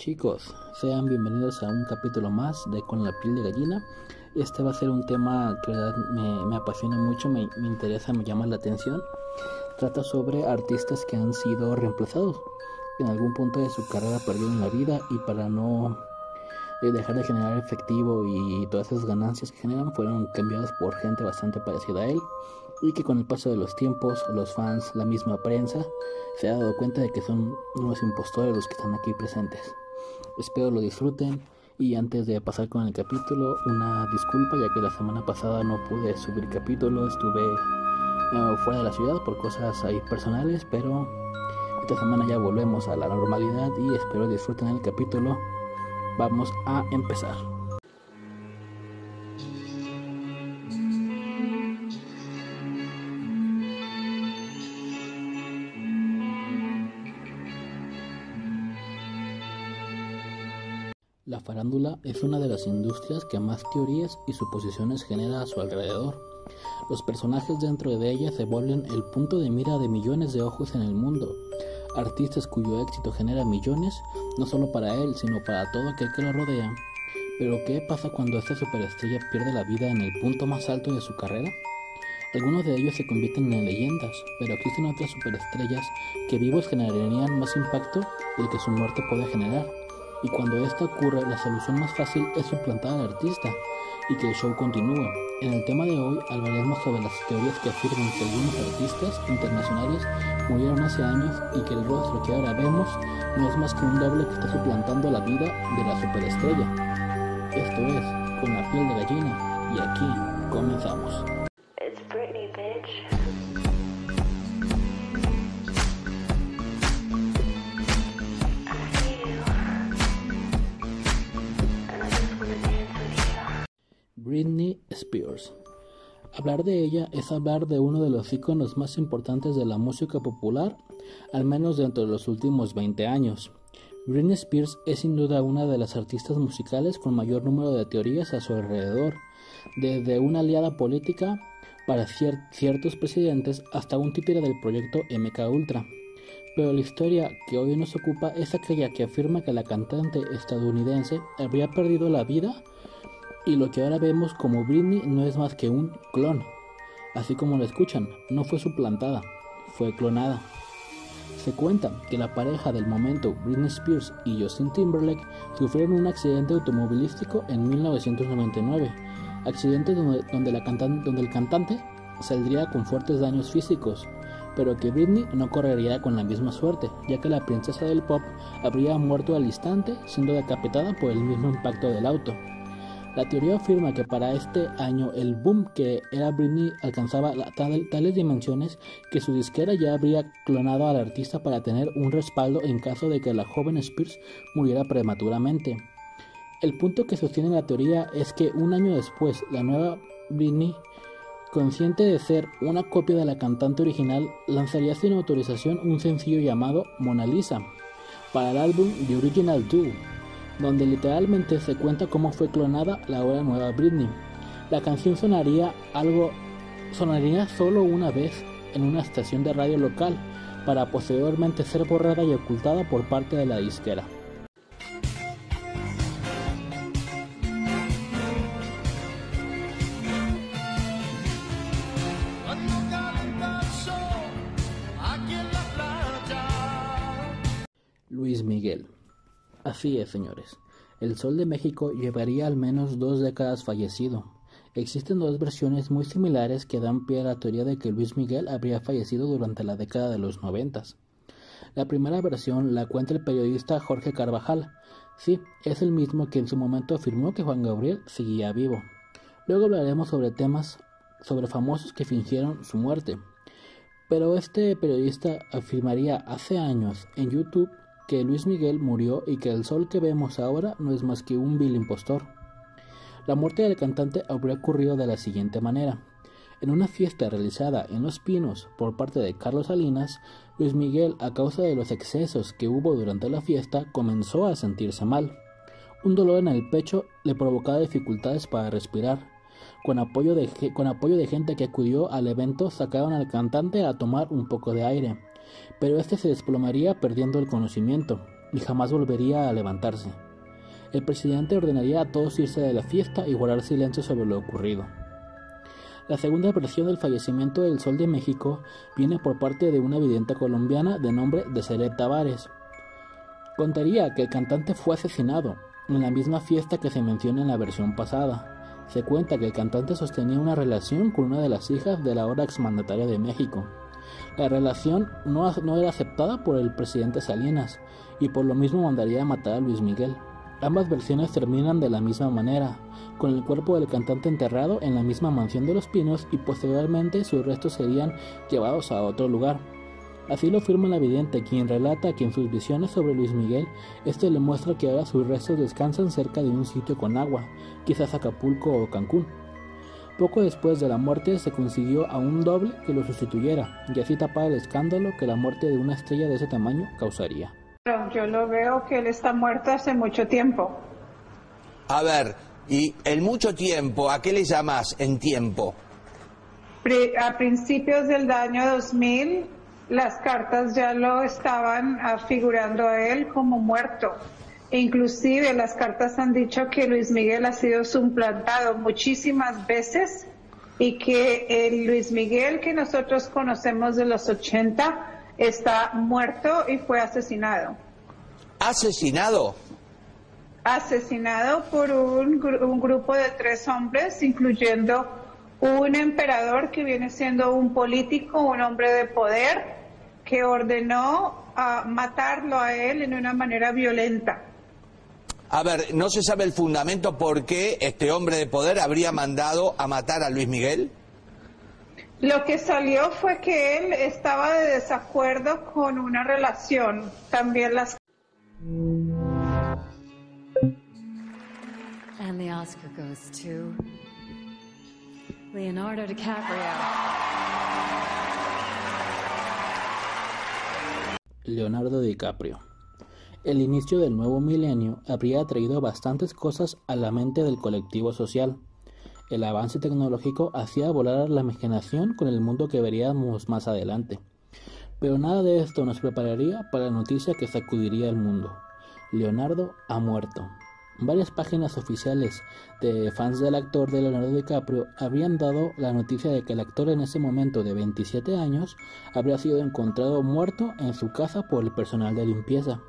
Chicos, sean bienvenidos a un capítulo más de Con la piel de gallina. Este va a ser un tema que me, apasiona mucho, me, me, interesa, me llama la atención. Trata sobre artistas que han sido reemplazados. En algún punto de su carrera perdieron la vida y para no eh, dejar de generar efectivo y todas esas ganancias que generan fueron cambiadas por gente bastante parecida a él y que con el paso de los tiempos los fans, la misma prensa se ha dado cuenta de que son unos impostores los que están aquí presentes. Espero lo disfruten y antes de pasar con el capítulo, una disculpa ya que la semana pasada no pude subir capítulo, estuve eh, fuera de la ciudad por cosas ahí personales, pero esta semana ya volvemos a la normalidad y espero disfruten el capítulo. Vamos a empezar. Farándula es una de las industrias que más teorías y suposiciones genera a su alrededor. Los personajes dentro de ella se vuelven el punto de mira de millones de ojos en el mundo. Artistas cuyo éxito genera millones, no solo para él, sino para todo aquel que lo rodea. Pero ¿qué pasa cuando esta superestrella pierde la vida en el punto más alto de su carrera? Algunos de ellos se convierten en leyendas, pero existen otras superestrellas que vivos generarían más impacto del que su muerte puede generar y cuando esto ocurre la solución más fácil es suplantar al artista y que el show continúe. En el tema de hoy hablaremos sobre las teorías que afirman que algunos artistas internacionales murieron hace años y que el rostro que ahora vemos no es más que un doble que está suplantando la vida de la superestrella. Esto es Con la piel de gallina y aquí comenzamos. Hablar de ella es hablar de uno de los iconos más importantes de la música popular, al menos dentro de los últimos 20 años. Britney Spears es sin duda una de las artistas musicales con mayor número de teorías a su alrededor, desde una aliada política para ciertos presidentes hasta un títere del proyecto MK Ultra. Pero la historia que hoy nos ocupa es aquella que afirma que la cantante estadounidense habría perdido la vida y lo que ahora vemos como Britney no es más que un clon. Así como lo escuchan, no fue suplantada, fue clonada. Se cuenta que la pareja del momento, Britney Spears y Justin Timberlake, sufrieron un accidente automovilístico en 1999, accidente donde, donde, la donde el cantante saldría con fuertes daños físicos, pero que Britney no correría con la misma suerte, ya que la princesa del pop habría muerto al instante siendo decapitada por el mismo impacto del auto. La teoría afirma que para este año el boom que era Britney alcanzaba tales dimensiones que su disquera ya habría clonado al artista para tener un respaldo en caso de que la joven Spears muriera prematuramente. El punto que sostiene la teoría es que un año después la nueva Britney, consciente de ser una copia de la cantante original, lanzaría sin autorización un sencillo llamado Mona Lisa para el álbum The Original Do donde literalmente se cuenta cómo fue clonada la ahora nueva Britney. La canción sonaría algo sonaría solo una vez en una estación de radio local para posteriormente ser borrada y ocultada por parte de la disquera. Así es, señores. El Sol de México llevaría al menos dos décadas fallecido. Existen dos versiones muy similares que dan pie a la teoría de que Luis Miguel habría fallecido durante la década de los noventas. La primera versión la cuenta el periodista Jorge Carvajal. Sí, es el mismo que en su momento afirmó que Juan Gabriel seguía vivo. Luego hablaremos sobre temas sobre famosos que fingieron su muerte. Pero este periodista afirmaría hace años en YouTube que Luis Miguel murió y que el sol que vemos ahora no es más que un vil impostor. La muerte del cantante habría ocurrido de la siguiente manera. En una fiesta realizada en Los Pinos por parte de Carlos Salinas, Luis Miguel, a causa de los excesos que hubo durante la fiesta, comenzó a sentirse mal. Un dolor en el pecho le provocaba dificultades para respirar. Con apoyo, de, con apoyo de gente que acudió al evento, sacaron al cantante a tomar un poco de aire pero este se desplomaría perdiendo el conocimiento. y jamás volvería a levantarse. El presidente ordenaría a todos irse de la fiesta y guardar silencio sobre lo ocurrido. La segunda versión del fallecimiento del Sol de México viene por parte de una vidente colombiana de nombre Deseret Tavares. Contaría que el cantante fue asesinado en la misma fiesta que se menciona en la versión pasada. Se cuenta que el cantante sostenía una relación con una de las hijas de la ahora exmandataria de México. La relación no, era aceptada por el presidente Salinas y por lo mismo mandaría a matar a Luis Miguel. Ambas versiones terminan de la misma manera, con el cuerpo del cantante enterrado en la misma mansión de los pinos y posteriormente sus restos serían llevados a otro lugar. Así lo afirma la vidente, quien relata que en sus visiones sobre Luis Miguel, este le muestra que ahora sus restos descansan cerca de un sitio con agua, quizás Acapulco o Cancún. Poco después de la muerte se consiguió a un doble que lo sustituyera, y así tapar el escándalo que la muerte de una estrella de ese tamaño causaría. Yo lo veo que él está muerto hace mucho tiempo. A ver, y el mucho tiempo, ¿a qué le llamas en tiempo? A principios del año 2000, las cartas ya lo estaban figurando a él como muerto. Inclusive las cartas han dicho que Luis Miguel ha sido suplantado muchísimas veces y que el Luis Miguel que nosotros conocemos de los 80 está muerto y fue asesinado. ¿Asesinado? Asesinado por un, grupo de tres hombres, incluyendo un emperador que viene siendo un político, un hombre de poder, que ordenó a matarlo a él en una manera violenta. A ver, ¿no se sabe el fundamento por qué este hombre de poder habría mandado a matar a Luis Miguel? Lo que salió fue que él estaba de desacuerdo con una relación. También las. And the Oscar goes to Leonardo DiCaprio. Leonardo DiCaprio. El inicio del nuevo milenio habría traído bastantes cosas a la mente del colectivo social el avance tecnológico hacía volar la imaginación con el mundo que veríamos más adelante. Pero nada de esto nos prepararía para la noticia que sacudiría el mundo. Leonardo ha muerto. Varias páginas oficiales de fans del actor de Leonardo DiCaprio habían dado la noticia de que el actor en ese momento de 27 años habría sido encontrado muerto en su casa por el personal de limpieza.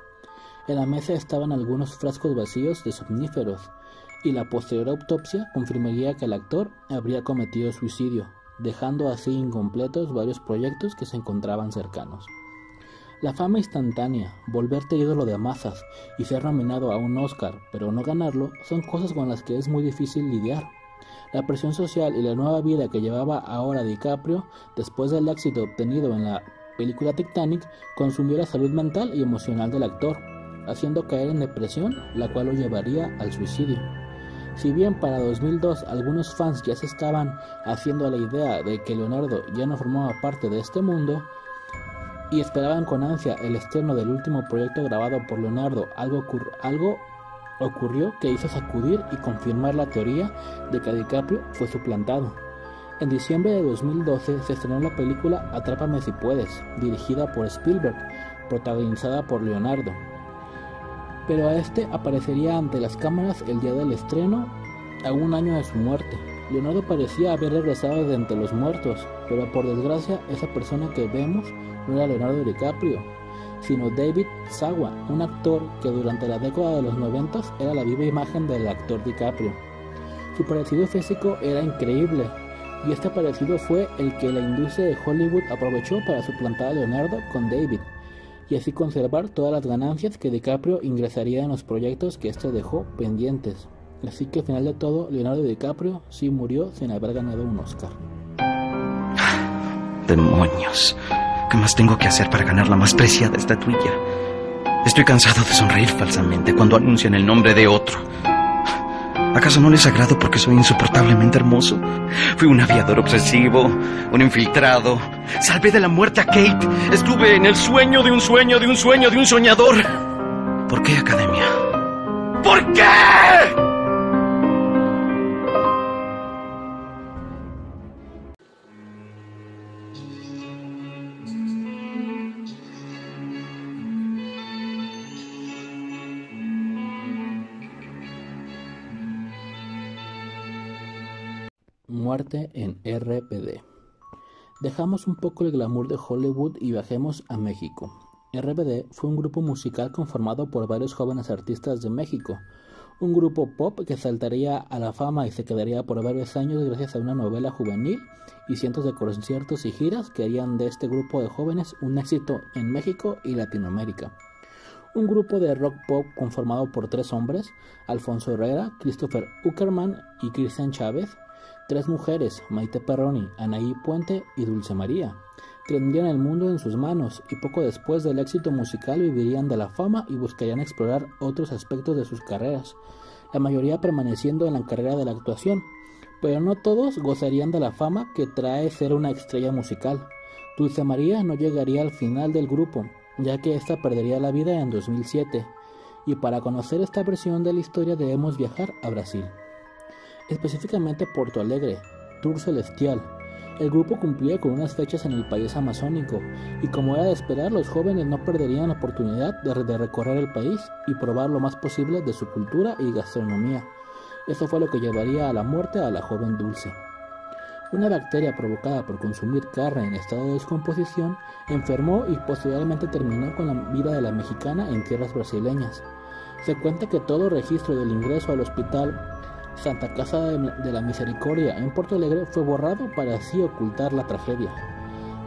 En la mesa estaban algunos frascos vacíos de somníferos, y la posterior autopsia confirmaría que el actor habría cometido suicidio, dejando así incompletos varios proyectos que se encontraban cercanos. La fama instantánea, volverte ídolo de masas y ser nominado a un Oscar, pero no ganarlo, son cosas con las que es muy difícil lidiar. La presión social y la nueva vida que llevaba ahora DiCaprio, después del éxito obtenido en la película Titanic, consumió la salud mental y emocional del actor, haciendo caer en depresión, la cual lo llevaría al suicidio. Si bien para 2002 algunos fans ya se estaban haciendo la idea de que Leonardo ya no formaba parte de este mundo y esperaban con ansia el estreno del último proyecto grabado por Leonardo, algo, ocurrió que hizo sacudir y confirmar la teoría de que DiCaprio fue suplantado. En diciembre de 2012 se estrenó la película Atrápame si puedes, dirigida por Spielberg, protagonizada por Leonardo pero a este aparecería ante las cámaras el día del estreno, a un año de su muerte. Leonardo parecía haber regresado de entre los muertos, pero por desgracia esa persona que vemos no era Leonardo DiCaprio, sino David Sawa, un actor que durante la década de los 90 era la viva imagen del actor DiCaprio. Su parecido físico era increíble, y este parecido fue el que la industria de Hollywood aprovechó para suplantar a Leonardo con David y así conservar todas las ganancias que DiCaprio ingresaría en los proyectos que éste dejó pendientes. Así que al final de todo, Leonardo DiCaprio sí murió sin haber ganado un Oscar. ¡Demonios! ¿Qué más tengo que hacer para ganar la más preciada estatuilla? Estoy cansado de sonreír falsamente cuando anuncian el nombre de otro. ¿Acaso no les agrado porque soy insoportablemente hermoso? Fui un aviador obsesivo, un infiltrado. Salvé de la muerte a Kate. Estuve en el sueño de un sueño, de un sueño, de un soñador. ¿Por qué, Academia? ¿Por qué? En RBD. Dejamos un poco el glamour de Hollywood y viajemos a México. RBD fue un grupo musical conformado por varios jóvenes artistas de México, un grupo pop que saltaría a la fama y se quedaría por varios años gracias a una novela juvenil y cientos de conciertos y giras que harían de este grupo de jóvenes un éxito en México y Latinoamérica. Un grupo de rock pop conformado por tres hombres, Alfonso Herrera, Christopher Uckerman y Cristian Chávez, tres mujeres, Maite Perroni, Anaí Puente y Dulce María, tendrían el mundo en sus manos y poco después del éxito musical vivirían de la fama y buscarían explorar otros aspectos de sus carreras, la mayoría permaneciendo en la carrera de la actuación, pero no todos gozarían de la fama que trae ser una estrella musical. Dulce María no llegaría al final del grupo, ya que ésta perdería la vida en 2007, y para conocer esta versión de la historia debemos viajar a Brasil, específicamente Porto Alegre, Tour Celestial. El grupo cumplía con unas fechas en el país amazónico, y como era de esperar, los jóvenes no perderían la oportunidad de, recorrer el país y probar lo más posible de su cultura y gastronomía. Eso fue lo que llevaría a la muerte a la joven Dulce. Una bacteria provocada por consumir carne en estado de descomposición enfermó y posteriormente terminó con la vida de la mexicana en tierras brasileñas. Se cuenta que todo registro del ingreso al hospital Santa Casa de la Misericordia en Porto Alegre fue borrado para así ocultar la tragedia.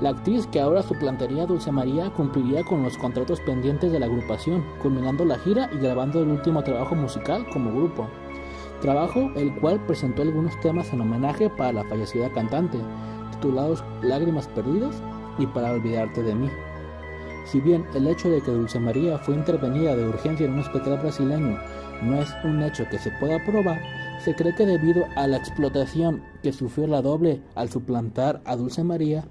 La actriz que ahora suplantaría Dulce María cumpliría con los contratos pendientes de la agrupación, culminando la gira y grabando el último trabajo musical como grupo trabajo el cual presentó algunos temas en homenaje para la fallecida cantante, titulados Lágrimas Perdidas y Para Olvidarte de mí. Si bien el hecho de que Dulce María fue intervenida de urgencia en un hospital brasileño no es un hecho que se pueda probar, se cree que debido a la explotación que sufrió la doble al suplantar a Dulce María,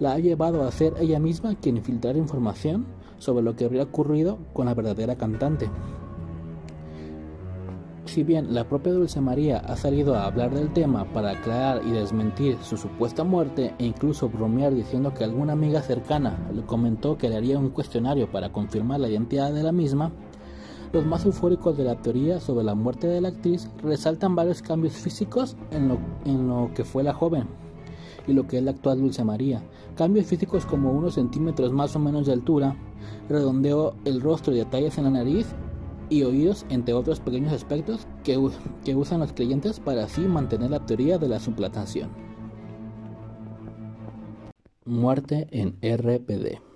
la ha llevado a ser ella misma quien filtrar información sobre lo que habría ocurrido con la verdadera cantante. Si bien la propia Dulce María ha salido a hablar del tema para aclarar y desmentir su supuesta muerte e incluso bromear diciendo que alguna amiga cercana le comentó que le haría un cuestionario para confirmar la identidad de la misma, los más eufóricos de la teoría sobre la muerte de la actriz resaltan varios cambios físicos en lo, en lo que fue la joven y lo que es la actual Dulce María. Cambios físicos como unos centímetros más o menos de altura, redondeó el rostro y detalles en la nariz y oídos, entre otros pequeños aspectos que, que usan los creyentes para así mantener la teoría de la suplantación. Muerte en RPD.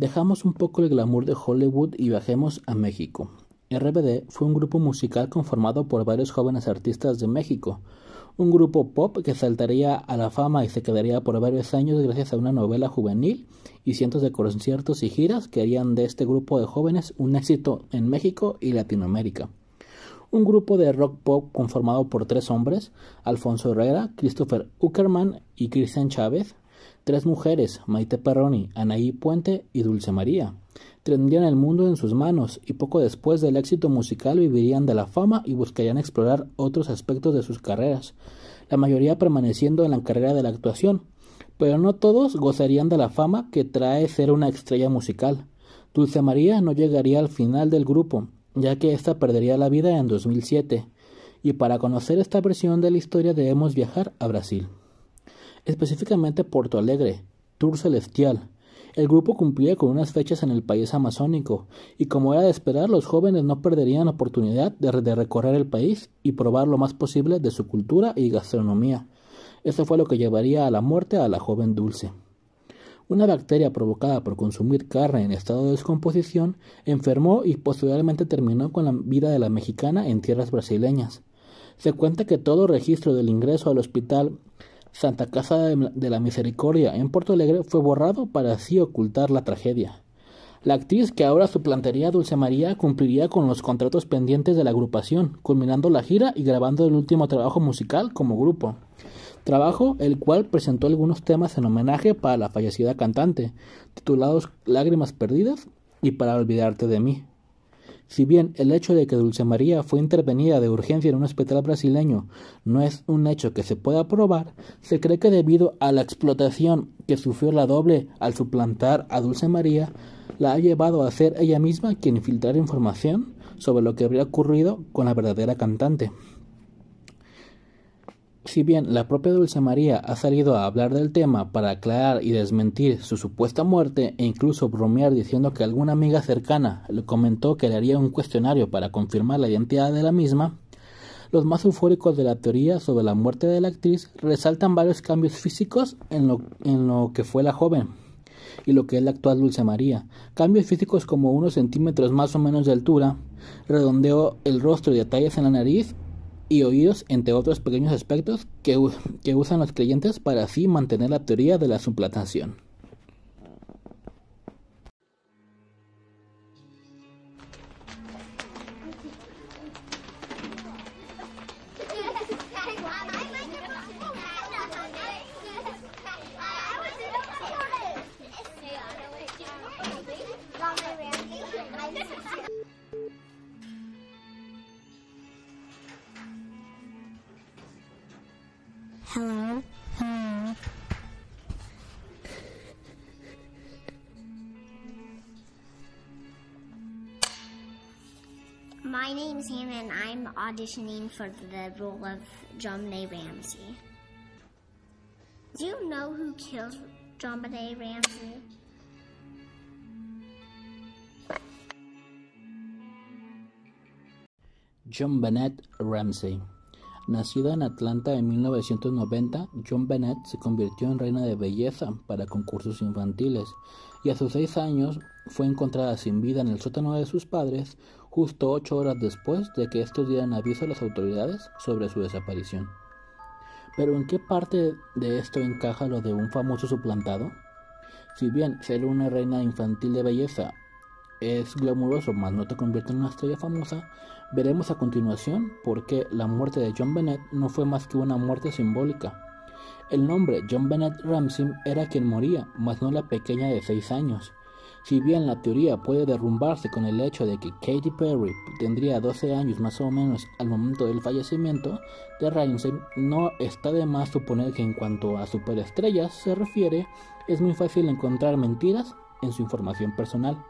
Dejamos un poco el glamour de Hollywood y viajemos a México. RBD fue un grupo musical conformado por varios jóvenes artistas de México, un grupo pop que saltaría a la fama y se quedaría por varios años gracias a una novela juvenil y cientos de conciertos y giras que harían de este grupo de jóvenes un éxito en México y Latinoamérica. Un grupo de rock pop conformado por tres hombres, Alfonso Herrera, Christopher Uckerman y Cristian Chávez, tres mujeres, Maite Perroni, Anaí Puente y Dulce María, tendrían el mundo en sus manos y poco después del éxito musical vivirían de la fama y buscarían explorar otros aspectos de sus carreras, la mayoría permaneciendo en la carrera de la actuación, pero no todos gozarían de la fama que trae ser una estrella musical. Dulce María no llegaría al final del grupo, ya que ésta perdería la vida en 2007, y para conocer esta versión de la historia debemos viajar a Brasil, específicamente Porto Alegre, Tour Celestial, el grupo cumplía con unas fechas en el país amazónico, y como era de esperar, los jóvenes no perderían la oportunidad de, de, recorrer el país y probar lo más posible de su cultura y gastronomía. Eso fue lo que llevaría a la muerte a la joven Dulce. Una bacteria provocada por consumir carne en estado de descomposición enfermó y posteriormente terminó con la vida de la mexicana en tierras brasileñas. Se cuenta que todo registro del ingreso al hospital Santa Casa de la Misericordia en Porto Alegre fue borrado para así ocultar la tragedia. La actriz que ahora suplantaría a Dulce María cumpliría con los contratos pendientes de la agrupación, culminando la gira y grabando el último trabajo musical como grupo. Trabajo el cual presentó algunos temas en homenaje para la fallecida cantante, titulados Lágrimas Perdidas y Para Olvidarte de mí. Si bien el hecho de que Dulce María fue intervenida de urgencia en un hospital brasileño no es un hecho que se pueda probar, se cree que debido a la explotación que sufrió la doble al suplantar a Dulce María, la ha llevado a ser ella misma quien filtrar información sobre lo que habría ocurrido con la verdadera cantante. Si bien la propia Dulce María ha salido a hablar del tema para aclarar y desmentir su supuesta muerte e incluso bromear diciendo que alguna amiga cercana le comentó que le haría un cuestionario para confirmar la identidad de la misma, los más eufóricos de la teoría sobre la muerte de la actriz resaltan varios cambios físicos en lo, en lo que fue la joven y lo que es la actual Dulce María. Cambios físicos como unos centímetros más o menos de altura, redondeo el rostro y detalles en la nariz y oídos, entre otros pequeños aspectos que, que usan los creyentes para así mantener la teoría de la suplantación. My name's Hannah and I'm auditioning for the role of JonBenet Ramsey. Do you know who killed JonBenet Ramsey? John Bennett Ramsey. Nacida en Atlanta en 1990, John Bennett se convirtió en reina de belleza para concursos infantiles y a sus seis años fue encontrada sin vida en el sótano de sus padres justo ocho horas después de que estos dieran aviso a las autoridades sobre su desaparición. Pero ¿en qué parte de esto encaja lo de un famoso suplantado? Si bien ser una reina infantil de belleza es glamuroso, mas no te convierte en una estrella famosa, veremos a continuación por qué la muerte de John Bennett no fue más que una muerte simbólica. El nombre John Bennett Ramsey era quien moría, mas no la pequeña de 6 años. Si bien la teoría puede derrumbarse con el hecho de que Katy Perry tendría 12 años más o menos al momento del fallecimiento de Ramsey, no está de más suponer que en cuanto a superestrellas se refiere, es muy fácil encontrar mentiras en su información personal.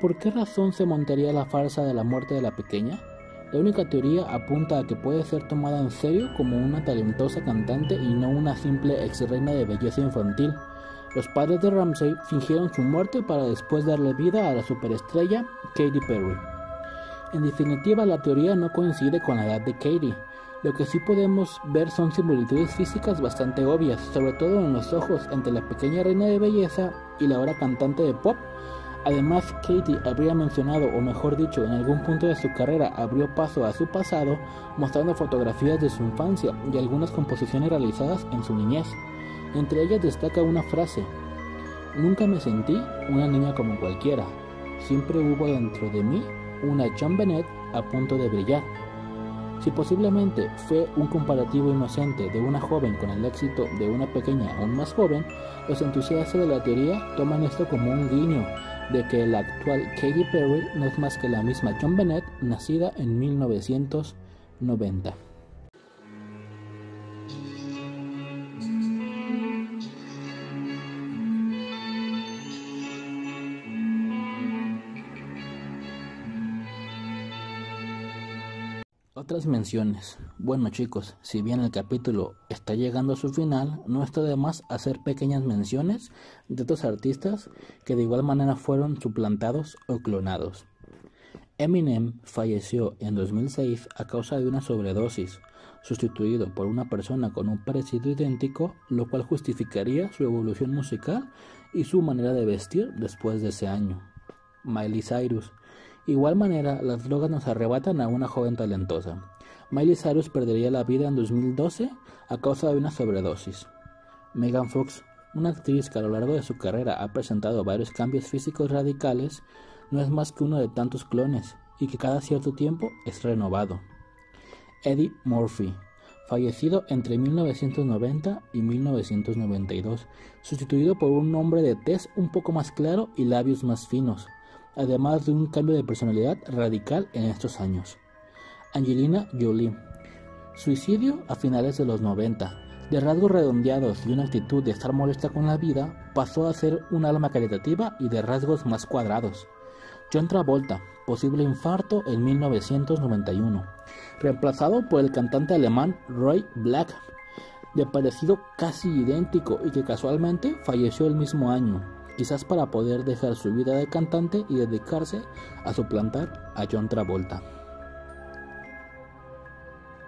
¿Por qué razón se montaría la farsa de la muerte de la pequeña? La única teoría apunta a que puede ser tomada en serio como una talentosa cantante y no una simple ex reina de belleza infantil. Los padres de Ramsey fingieron su muerte para después darle vida a la superestrella Katy Perry. En definitiva, la teoría no coincide con la edad de Katy. Lo que sí podemos ver son similitudes físicas bastante obvias, sobre todo en los ojos entre la pequeña reina de belleza y la ahora cantante de pop Además, Katie habría mencionado, o mejor dicho, en algún punto de su carrera abrió paso a su pasado, mostrando fotografías de su infancia y algunas composiciones realizadas en su niñez. Entre ellas destaca una frase, Nunca me sentí una niña como cualquiera, siempre hubo dentro de mí una John Bennett a punto de brillar. Si posiblemente fue un comparativo inocente de una joven con el éxito de una pequeña aún más joven, los entusiastas de la teoría toman esto como un guiño de que la actual Katy Perry no es más que la misma John Bennett, nacida en 1990. Otras menciones. Bueno chicos, si bien el capítulo está llegando a su final, no está de más hacer pequeñas menciones de otros artistas que de igual manera fueron suplantados o clonados. Eminem falleció en 2006 a causa de una sobredosis, sustituido por una persona con un parecido idéntico, lo cual justificaría su evolución musical y su manera de vestir después de ese año. Miley Cyrus Igual manera, las drogas nos arrebatan a una joven talentosa. Miley Cyrus perdería la vida en 2012 a causa de una sobredosis. Megan Fox, una actriz que a lo largo de su carrera ha presentado varios cambios físicos radicales, no es más que uno de tantos clones y que cada cierto tiempo es renovado. Eddie Murphy, fallecido entre 1990 y 1992, sustituido por un hombre de tez un poco más claro y labios más finos, además de un cambio de personalidad radical en estos años. Angelina Jolie. Suicidio a finales de los 90. De rasgos redondeados y una actitud de estar molesta con la vida, pasó a ser un alma caritativa y de rasgos más cuadrados. John Travolta, posible infarto en 1991. reemplazado por el cantante alemán Roy Black, de parecido casi idéntico y que casualmente falleció el mismo año, quizás para poder dejar su vida de cantante y dedicarse a suplantar a John Travolta.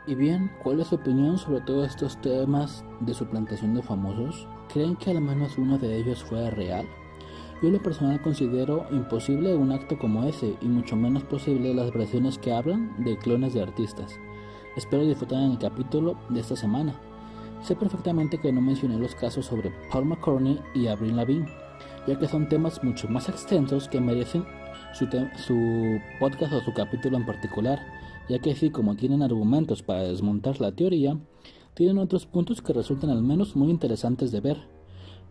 Y bien, ¿cuál es su opinión sobre todos estos temas de suplantación de famosos? ¿Creen que al menos uno de ellos fue real? Yo en lo personal considero imposible un acto como ese y mucho menos posible las versiones que hablan de clones de artistas. Espero disfrutar en el capítulo de esta semana. Sé perfectamente que no mencioné los casos sobre Paul McCartney y Avril Lavigne, ya que son temas mucho más extensos que merecen su, podcast o su capítulo en particular, ya que así como tienen argumentos para desmontar la teoría, tienen otros puntos que resultan al menos muy interesantes de ver.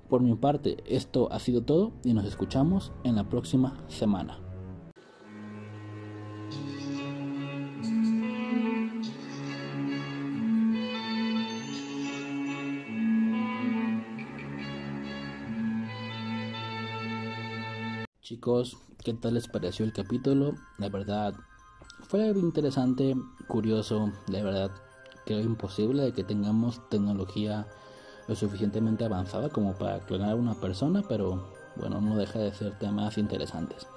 Por mi parte, esto ha sido todo y nos escuchamos en la próxima semana. Chicos, ¿qué tal les pareció el capítulo? La verdad, fue interesante, curioso, la verdad, creo imposible de que tengamos tecnología lo suficientemente avanzada como para clonar a una persona, pero bueno, no deja de ser temas interesantes.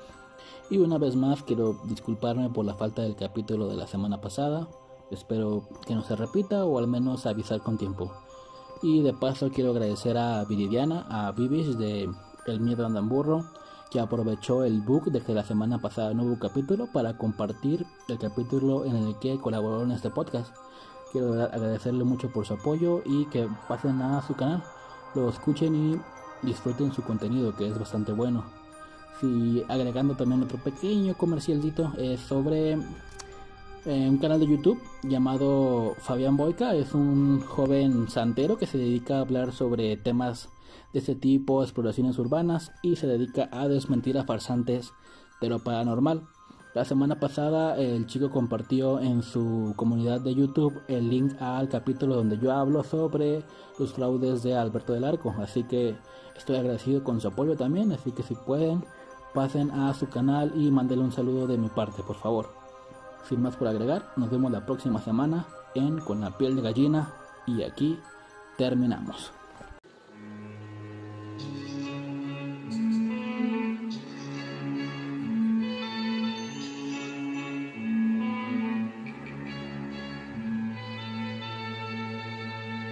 Y una vez más quiero disculparme por la falta del capítulo de la semana pasada. Espero que no se repita o al menos avisar con tiempo. Y de paso quiero agradecer a Viridiana, a Vivis de El Miedo Anda en Burro, que aprovechó el book de que la semana pasada hubo capítulo para compartir el capítulo en el que colaboró en este podcast. Quiero agradecerle mucho por su apoyo y que pasen a su canal, lo escuchen y disfruten su contenido que es bastante bueno. Si agregando también otro pequeño comercialito es sobre eh, un canal de YouTube llamado Fabián Boica, es un joven santero que se dedica a hablar sobre temas de este tipo, exploraciones urbanas y se dedica a desmentir a farsantes de lo paranormal. La semana pasada el chico compartió en su comunidad de YouTube el link al capítulo donde yo hablo sobre los fraudes de Alberto del Arco, así que estoy agradecido con su apoyo también, así que si pueden pasen a su canal y mándenle un saludo de mi parte, por favor. Sin más por agregar, nos vemos la próxima semana en Con la piel de gallina y aquí terminamos.